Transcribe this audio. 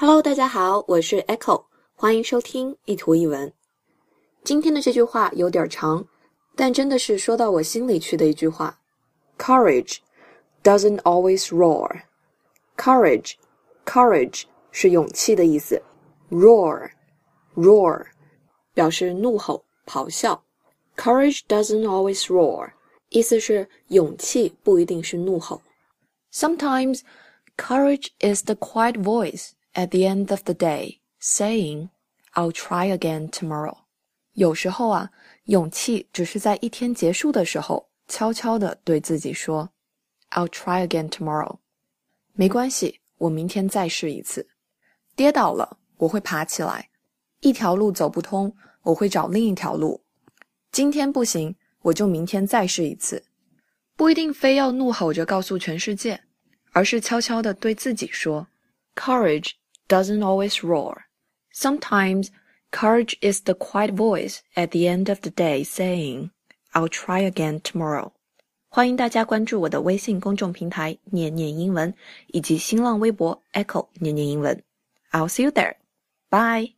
Hello，大家好，我是 Echo，欢迎收听一图一文。今天的这句话有点长，但真的是说到我心里去的一句话。Courage doesn't always roar. Courage, courage 是勇气的意思。Roar, roar 表示怒吼、咆哮。Courage doesn't always roar，意思是勇气不一定是怒吼。Sometimes courage is the quiet voice At the end of the day, saying, "I'll try again tomorrow." 有时候啊，勇气只是在一天结束的时候，悄悄地对自己说，"I'll try again tomorrow." 没关系，我明天再试一次。跌倒了，我会爬起来。一条路走不通，我会找另一条路。今天不行，我就明天再试一次。不一定非要怒吼着告诉全世界，而是悄悄地对自己说，"Courage." doesn't always roar. Sometimes courage is the quiet voice at the end of the day saying, I'll try again tomorrow. 欢迎大家关注我的微信公众平台“念念英文”以及新浪微博 “Echo 念念英文”。I'll see you there. Bye.